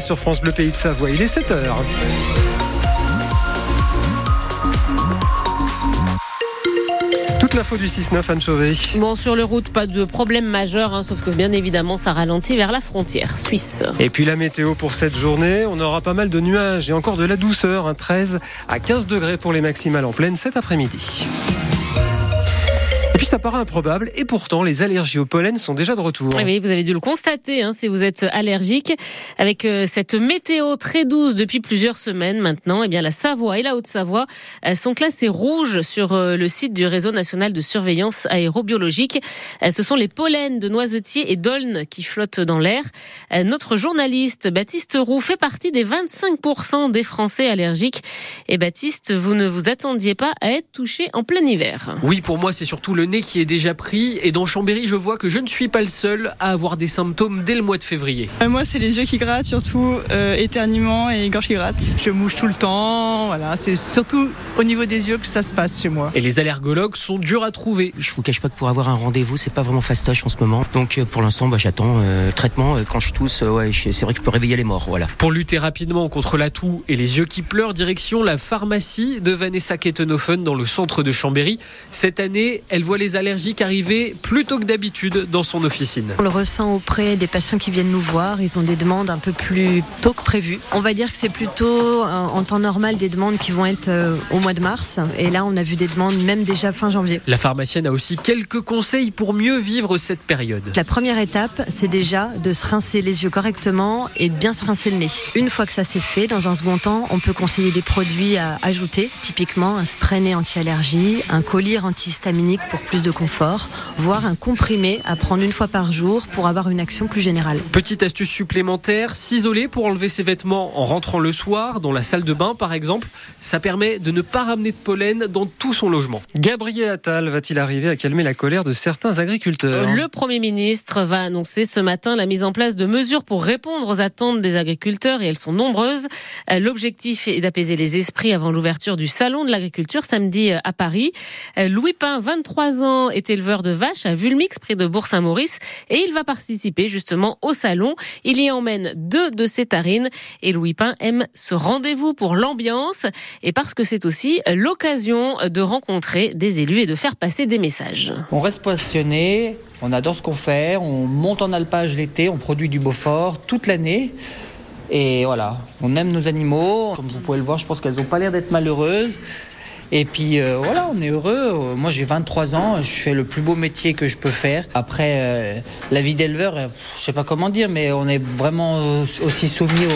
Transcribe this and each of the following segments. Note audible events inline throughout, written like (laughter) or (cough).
Sur France Bleu Pays de Savoie, il est 7h. Toute l'info du 6-9, Anne Chauvet. Bon, sur le route, pas de problème majeur, hein, sauf que bien évidemment, ça ralentit vers la frontière suisse. Et puis la météo pour cette journée, on aura pas mal de nuages et encore de la douceur, un 13 à 15 degrés pour les maximales en pleine cet après-midi ça paraît improbable et pourtant les allergies au pollen sont déjà de retour. Oui, vous avez dû le constater hein, si vous êtes allergique. Avec euh, cette météo très douce depuis plusieurs semaines maintenant, eh bien la Savoie et la Haute-Savoie sont classées rouges sur euh, le site du réseau national de surveillance aérobiologique. Ce sont les pollens de noisetiers et d'aulnes qui flottent dans l'air. Notre journaliste Baptiste Roux fait partie des 25% des Français allergiques. Et Baptiste, vous ne vous attendiez pas à être touché en plein hiver. Oui, pour moi c'est surtout le nez qui est déjà pris. Et dans Chambéry, je vois que je ne suis pas le seul à avoir des symptômes dès le mois de février. Euh, moi, c'est les yeux qui grattent, surtout euh, éternuement et gorge qui gratte. Je mouche tout le temps. Voilà, c'est surtout au niveau des yeux que ça se passe chez moi. Et les allergologues sont durs à trouver. Je vous cache pas que pour avoir un rendez-vous, c'est pas vraiment fastoche en ce moment. Donc euh, pour l'instant, bah, j'attends euh, traitement. Quand je tousse, ouais, c'est vrai que je peux réveiller les morts. Voilà. Pour lutter rapidement contre la toux et les yeux qui pleurent, direction la pharmacie de Vanessa Kettenhofen dans le centre de Chambéry. Cette année, elle voit les allergiques arriver plus tôt que d'habitude dans son officine. On le ressent auprès des patients qui viennent nous voir. Ils ont des demandes un peu plus tôt que prévu. On va dire que c'est plutôt en temps normal des demandes qui vont être euh, au mois de mars. Et là, on a vu des demandes même déjà fin janvier. La pharmacienne a aussi quelques conseils pour mieux vivre cette période. La première étape, c'est déjà de se rincer les yeux correctement et de bien se rincer le nez. Une fois que ça s'est fait, dans un second temps, on peut conseiller des produits à ajouter, typiquement un spray nez anti-allergie, un collier antihistaminique pour plus de confort voire un comprimé à prendre une fois par jour pour avoir une action plus générale. Petite astuce supplémentaire, s'isoler pour enlever ses vêtements en rentrant le soir, dans la salle de bain par exemple. Ça permet de ne pas ramener de pollen dans tout son logement. Gabriel Attal va-t-il arriver à calmer la colère de certains agriculteurs? Le Premier ministre va annoncer ce matin la mise en place de mesures pour répondre aux attentes des agriculteurs et elles sont nombreuses. L'objectif est d'apaiser les esprits avant l'ouverture du salon de l'agriculture samedi à Paris. Louis Pain, 23 était éleveur de vaches à Vulmix, près de Bourg-Saint-Maurice, et il va participer justement au salon. Il y emmène deux de ses tarines, et Louis Pain aime ce rendez-vous pour l'ambiance, et parce que c'est aussi l'occasion de rencontrer des élus et de faire passer des messages. On reste passionné, on adore ce qu'on fait, on monte en alpage l'été, on produit du Beaufort toute l'année. Et voilà, on aime nos animaux. Comme vous pouvez le voir, je pense qu'elles n'ont pas l'air d'être malheureuses. Et puis euh, voilà, on est heureux. Moi j'ai 23 ans, je fais le plus beau métier que je peux faire. Après, euh, la vie d'éleveur, euh, je sais pas comment dire, mais on est vraiment aussi soumis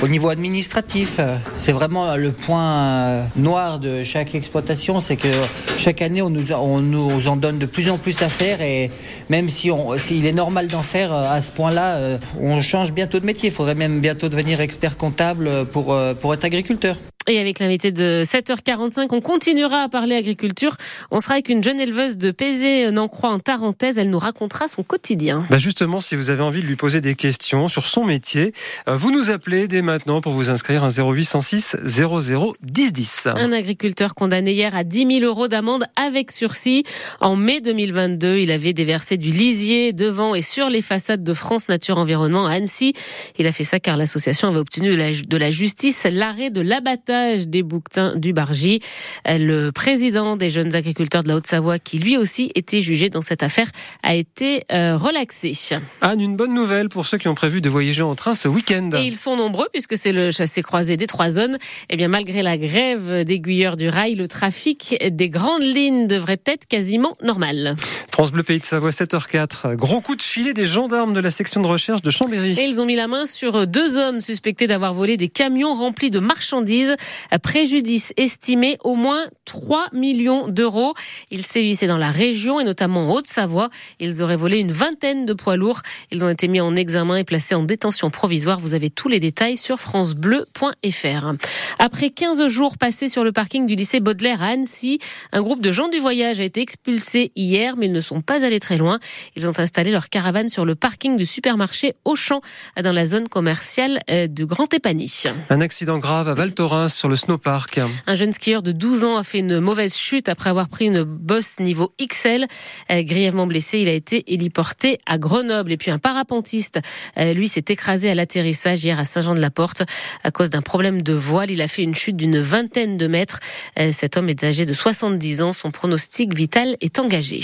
au, niveau administratif. C'est vraiment le point noir de chaque exploitation, c'est que chaque année on nous, on nous en donne de plus en plus à faire et même si s'il est normal d'en faire à ce point-là, on change bientôt de métier. Il faudrait même bientôt devenir expert comptable pour, pour être agriculteur. Et avec l'invité de 7h45, on continuera à parler agriculture. On sera avec une jeune éleveuse de Pézé, Nancroix en Tarentaise. Elle nous racontera son quotidien. Bah justement, si vous avez envie de lui poser des questions sur son métier, euh, vous nous appelez dès maintenant pour vous inscrire à 0806 00 10 10. Un agriculteur condamné hier à 10 000 euros d'amende avec sursis. En mai 2022, il avait déversé du lisier devant et sur les façades de France Nature Environnement à Annecy. Il a fait ça car l'association avait obtenu de la, de la justice l'arrêt de l'abattage des bouquetins du Bargy. Le président des jeunes agriculteurs de la Haute-Savoie, qui lui aussi était jugé dans cette affaire, a été euh, relaxé. Anne, une bonne nouvelle pour ceux qui ont prévu de voyager en train ce week-end. Et ils sont nombreux puisque c'est le chassé-croisé des trois zones. Eh bien, malgré la grève d'aiguilleurs du rail, le trafic des grandes lignes devrait être quasiment normal. France Bleu Pays de Savoie, 7h04. Gros coup de filet des gendarmes de la section de recherche de Chambéry. Et ils ont mis la main sur deux hommes suspectés d'avoir volé des camions remplis de marchandises. Préjudice estimé au moins 3 millions d'euros. Ils sévissaient dans la région et notamment en Haute-Savoie. Ils auraient volé une vingtaine de poids lourds. Ils ont été mis en examen et placés en détention provisoire. Vous avez tous les détails sur francebleu.fr. Après 15 jours passés sur le parking du lycée Baudelaire à Annecy, un groupe de gens du voyage a été expulsé hier, mais ils ne sont pas allés très loin. Ils ont installé leur caravane sur le parking du supermarché Auchan dans la zone commerciale euh, de Grand Épany. Un accident grave à Val Thorens sur le snowpark. Un jeune skieur de 12 ans a fait une mauvaise chute après avoir pris une bosse niveau XL. Euh, grièvement blessé, il a été héliporté à Grenoble. Et puis un parapentiste, euh, lui, s'est écrasé à l'atterrissage hier à Saint-Jean-de-la-Porte à cause d'un problème de voile. Il a fait une chute d'une vingtaine de mètres. Euh, cet homme est âgé de 70 ans. Son pronostic vital est engagé.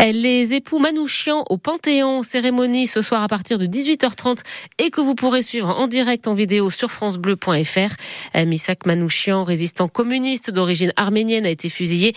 Les époux Manouchian au Panthéon, cérémonie ce soir à partir de 18h30 et que vous pourrez suivre en direct en vidéo sur francebleu.fr. Misak Manouchian, résistant communiste d'origine arménienne, a été fusillé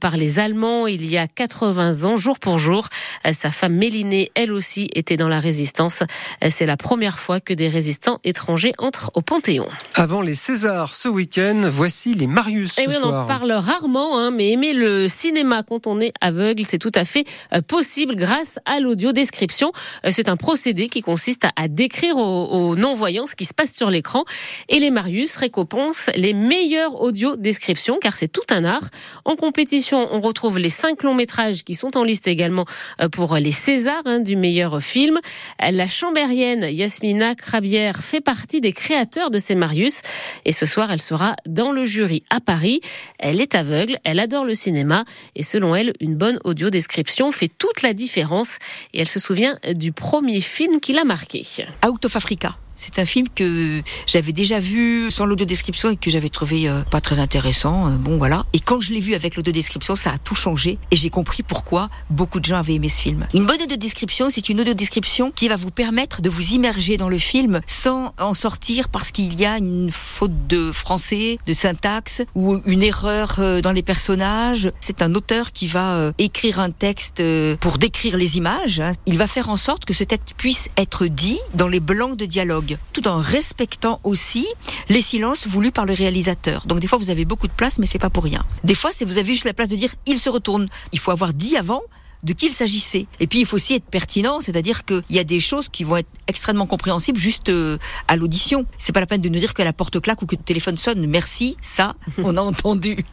par les Allemands il y a 80 ans, jour pour jour. Sa femme Mélinée, elle aussi, était dans la résistance. C'est la première fois que des résistants étrangers entrent au Panthéon. Avant les Césars ce week-end, voici les Marius. Et oui, on en parle rarement, hein, mais aimer le cinéma quand on est aveugle, c'est tout à fait euh, possible grâce à l'audio-description. Euh, c'est un procédé qui consiste à, décrire aux, non-voyants ce qui se passe sur l'écran. Et les Marius récompensent les meilleures audio-descriptions, car c'est tout un art. En compétition, on retrouve les cinq longs métrages qui sont en liste également euh, pour les Césars hein, du meilleur film. La chambérienne Yasmina Crabière fait partie des créateurs de ces Marius. Et ce soir, elle sera dans le jury à Paris. Elle est aveugle, elle adore le cinéma et selon elle, une bonne audio description fait toute la différence. Et elle se souvient du premier film qui l'a marqué. Out of Africa. C'est un film que j'avais déjà vu sans l'audio-description et que j'avais trouvé euh, pas très intéressant. Euh, bon, voilà. Et quand je l'ai vu avec l'audio-description, ça a tout changé et j'ai compris pourquoi beaucoup de gens avaient aimé ce film. Une bonne audio-description, c'est une audio-description qui va vous permettre de vous immerger dans le film sans en sortir parce qu'il y a une faute de français, de syntaxe ou une erreur euh, dans les personnages. C'est un auteur qui va écrire un texte pour décrire les images. Hein. Il va faire en sorte que ce texte puisse être dit dans les blancs de dialogue tout en respectant aussi les silences voulus par le réalisateur. Donc des fois vous avez beaucoup de place, mais c'est pas pour rien. Des fois, c'est vous avez juste la place de dire il se retourne. Il faut avoir dit avant de qui il s'agissait. Et puis il faut aussi être pertinent, c'est-à-dire qu'il y a des choses qui vont être extrêmement compréhensibles juste euh, à l'audition. C'est pas la peine de nous dire que la porte claque ou que le téléphone sonne. Merci, ça, (laughs) on a entendu.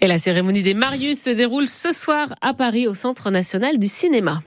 Et la cérémonie des Marius se déroule ce soir à Paris au Centre national du cinéma.